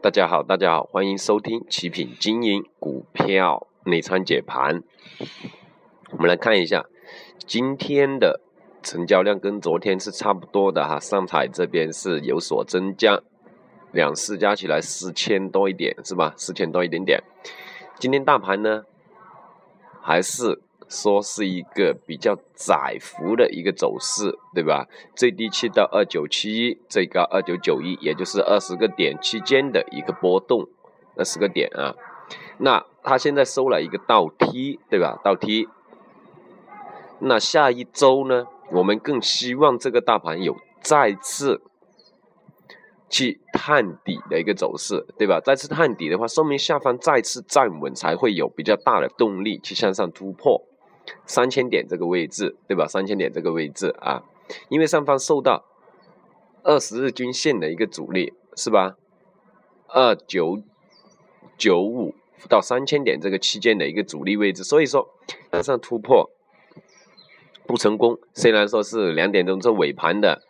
大家好，大家好，欢迎收听奇品经营股票内参解盘。我们来看一下今天的成交量跟昨天是差不多的哈，上海这边是有所增加，两市加起来四千多一点是吧？四千多一点点。今天大盘呢，还是。说是一个比较窄幅的一个走势，对吧？最低去到二九七一，最高二九九一，也就是二十个点期间的一个波动，二十个点啊。那它现在收了一个倒梯，对吧？倒梯。那下一周呢，我们更希望这个大盘有再次去探底的一个走势，对吧？再次探底的话，说明下方再次站稳，才会有比较大的动力去向上突破。三千点这个位置，对吧？三千点这个位置啊，因为上方受到二十日均线的一个阻力，是吧？二九九五到三千点这个区间的一个阻力位置，所以说向上突破不成功。虽然说是两点钟这尾盘的，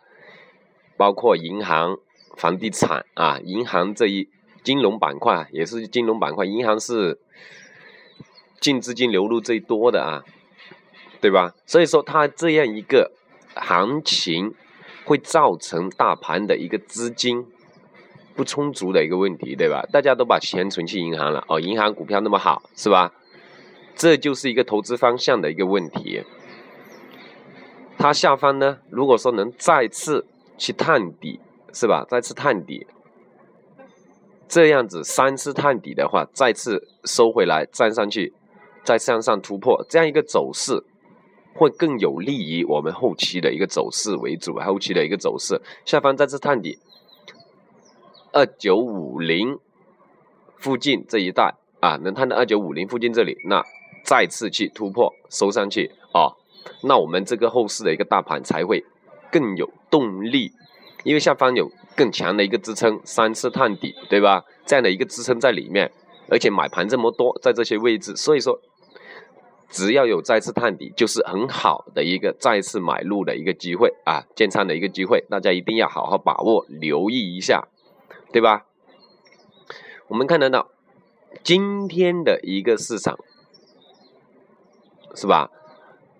包括银行、房地产啊，银行这一金融板块也是金融板块，银行是净资金流入最多的啊。对吧？所以说它这样一个行情，会造成大盘的一个资金不充足的一个问题，对吧？大家都把钱存去银行了，哦，银行股票那么好，是吧？这就是一个投资方向的一个问题。它下方呢，如果说能再次去探底，是吧？再次探底，这样子三次探底的话，再次收回来站上去，再向上突破，这样一个走势。会更有利于我们后期的一个走势为主，后期的一个走势，下方再次探底，二九五零附近这一带啊，能探到二九五零附近这里，那再次去突破收上去啊，那我们这个后市的一个大盘才会更有动力，因为下方有更强的一个支撑，三次探底，对吧？这样的一个支撑在里面，而且买盘这么多在这些位置，所以说。只要有再次探底，就是很好的一个再次买入的一个机会啊，建仓的一个机会，大家一定要好好把握，留意一下，对吧？我们看得到今天的一个市场，是吧？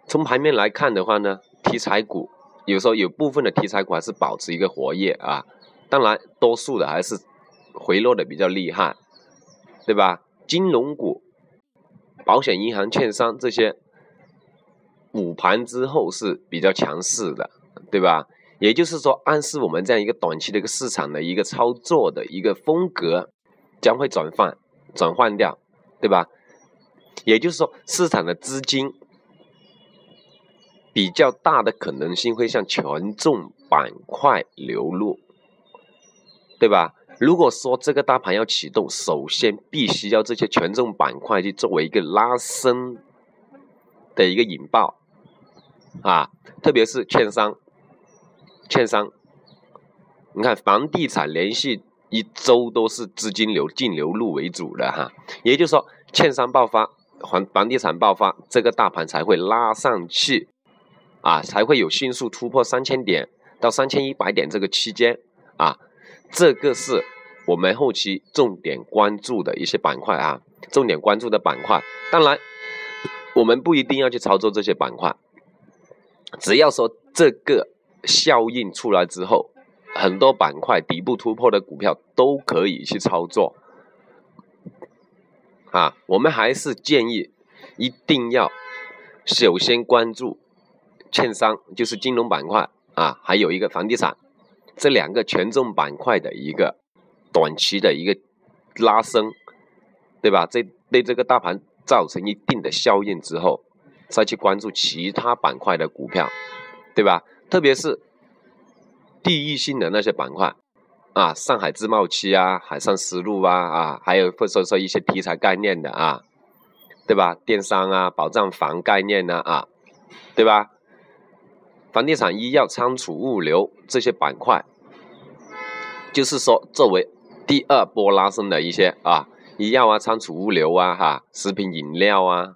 从盘面来看的话呢，题材股有时候有部分的题材股还是保持一个活跃啊，当然多数的还是回落的比较厉害，对吧？金融股。保险、银行、券商这些午盘之后是比较强势的，对吧？也就是说，暗示我们这样一个短期的一个市场的一个操作的一个风格将会转换、转换掉，对吧？也就是说，市场的资金比较大的可能性会向权重板块流入，对吧？如果说这个大盘要启动，首先必须要这些权重板块去作为一个拉升的一个引爆啊，特别是券商，券商，你看房地产连续一周都是资金流净流入为主的哈，也就是说券商爆发，房房地产爆发，这个大盘才会拉上去啊，才会有迅速突破三千点到三千一百点这个区间啊。这个是我们后期重点关注的一些板块啊，重点关注的板块。当然，我们不一定要去操作这些板块，只要说这个效应出来之后，很多板块底部突破的股票都可以去操作。啊，我们还是建议一定要首先关注券商，就是金融板块啊，还有一个房地产。这两个权重板块的一个短期的一个拉升，对吧？这对这个大盘造成一定的效应之后，再去关注其他板块的股票，对吧？特别是地域性的那些板块啊，上海自贸区啊，海上丝路啊啊，还有或者说一些题材概念的啊，对吧？电商啊，保障房概念呢啊，对吧？房地产、医药、仓储、物流这些板块，就是说作为第二波拉升的一些啊，医药啊、仓储、物流啊、哈、食品饮料啊，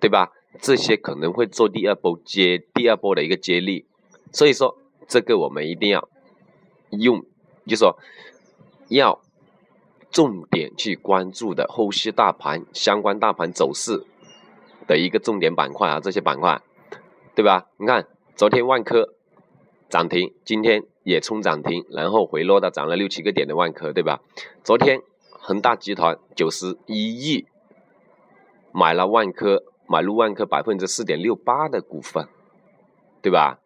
对吧？这些可能会做第二波接第二波的一个接力，所以说这个我们一定要用，就说要重点去关注的后续大盘相关大盘走势的一个重点板块啊，这些板块，对吧？你看昨天万科涨停，今天也冲涨停，然后回落到涨了六七个点的万科，对吧？昨天恒大集团九十一亿买了万科，买入万科百分之四点六八的股份，对吧？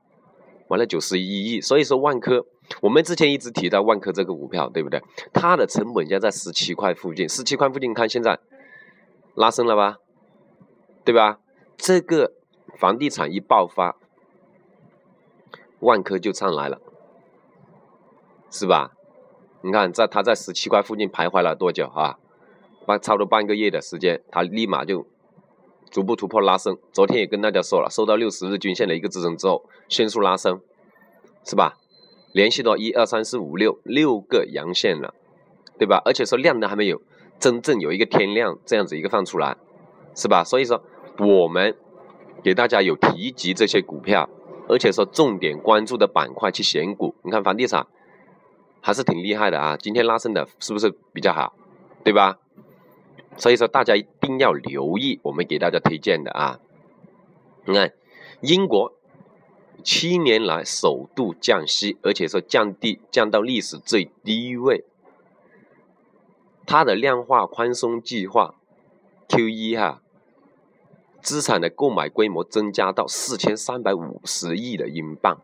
完了九十一亿，所以说万科，我们之前一直提到万科这个股票，对不对？它的成本价在十七块附近，十七块附近，看现在拉升了吧，对吧？这个房地产一爆发，万科就上来了，是吧？你看，在它在十七块附近徘徊了多久啊？半差不多半个月的时间，它立马就。逐步突破拉升，昨天也跟大家说了，收到六十日均线的一个支撑之后，迅速拉升，是吧？连续到一二三四五六六个阳线了，对吧？而且说量都还没有真正有一个天量这样子一个放出来，是吧？所以说我们给大家有提及这些股票，而且说重点关注的板块去选股，你看房地产还是挺厉害的啊，今天拉升的是不是比较好，对吧？所以说，大家一定要留意我们给大家推荐的啊！你看，英国七年来首度降息，而且说降低降到历史最低位。它的量化宽松计划 QE 哈，资产的购买规模增加到四千三百五十亿的英镑，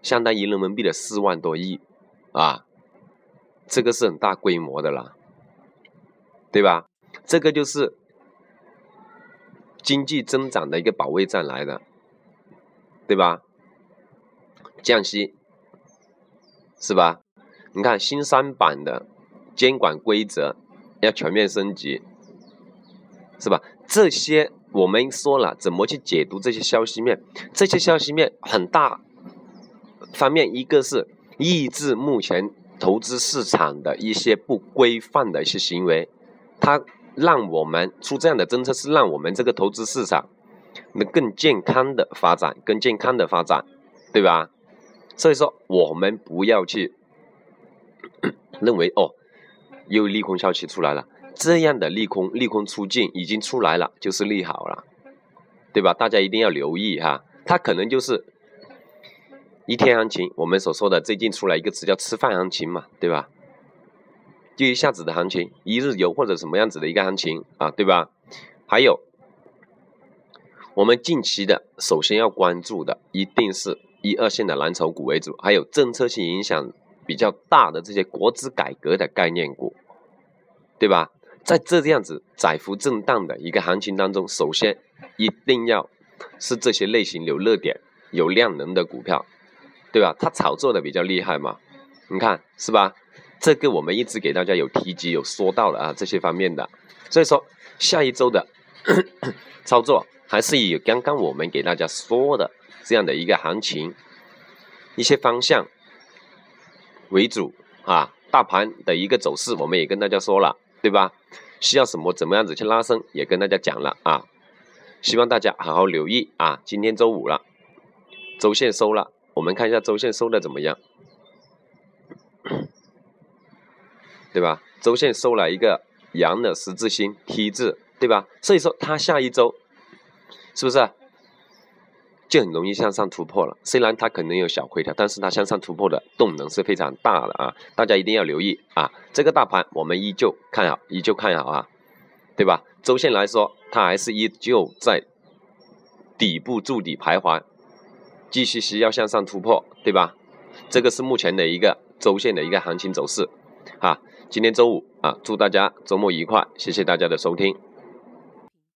相当于人民币的四万多亿啊！这个是很大规模的了。对吧？这个就是经济增长的一个保卫战来的，对吧？降息是吧？你看新三板的监管规则要全面升级，是吧？这些我们说了，怎么去解读这些消息面？这些消息面很大方面，一个是抑制目前投资市场的一些不规范的一些行为。它让我们出这样的政策，是让我们这个投资市场能更健康的发展，更健康的发展，对吧？所以说，我们不要去 认为哦，又利空消息出来了，这样的利空利空出尽已经出来了，就是利好了，对吧？大家一定要留意哈，它可能就是一天行情，我们所说的最近出来一个词叫吃饭行情嘛，对吧？就一下子的行情，一日游或者什么样子的一个行情啊，对吧？还有，我们近期的首先要关注的，一定是一二线的蓝筹股为主，还有政策性影响比较大的这些国资改革的概念股，对吧？在这样子窄幅震荡的一个行情当中，首先一定要是这些类型有热点、有量能的股票，对吧？它炒作的比较厉害嘛，你看是吧？这个我们一直给大家有提及、有说到了啊，这些方面的，所以说下一周的 操作还是以刚刚我们给大家说的这样的一个行情、一些方向为主啊。大盘的一个走势我们也跟大家说了，对吧？需要什么怎么样子去拉升也跟大家讲了啊。希望大家好好留意啊。今天周五了，周线收了，我们看一下周线收的怎么样。对吧？周线收了一个阳的十字星 T 字，对吧？所以说它下一周是不是就很容易向上突破了？虽然它可能有小回调，但是它向上突破的动能是非常大的啊！大家一定要留意啊！这个大盘我们依旧看好，依旧看好啊，对吧？周线来说，它还是依旧在底部筑底徘徊，继续需要向上突破，对吧？这个是目前的一个周线的一个行情走势啊。今天周五啊，祝大家周末愉快！谢谢大家的收听。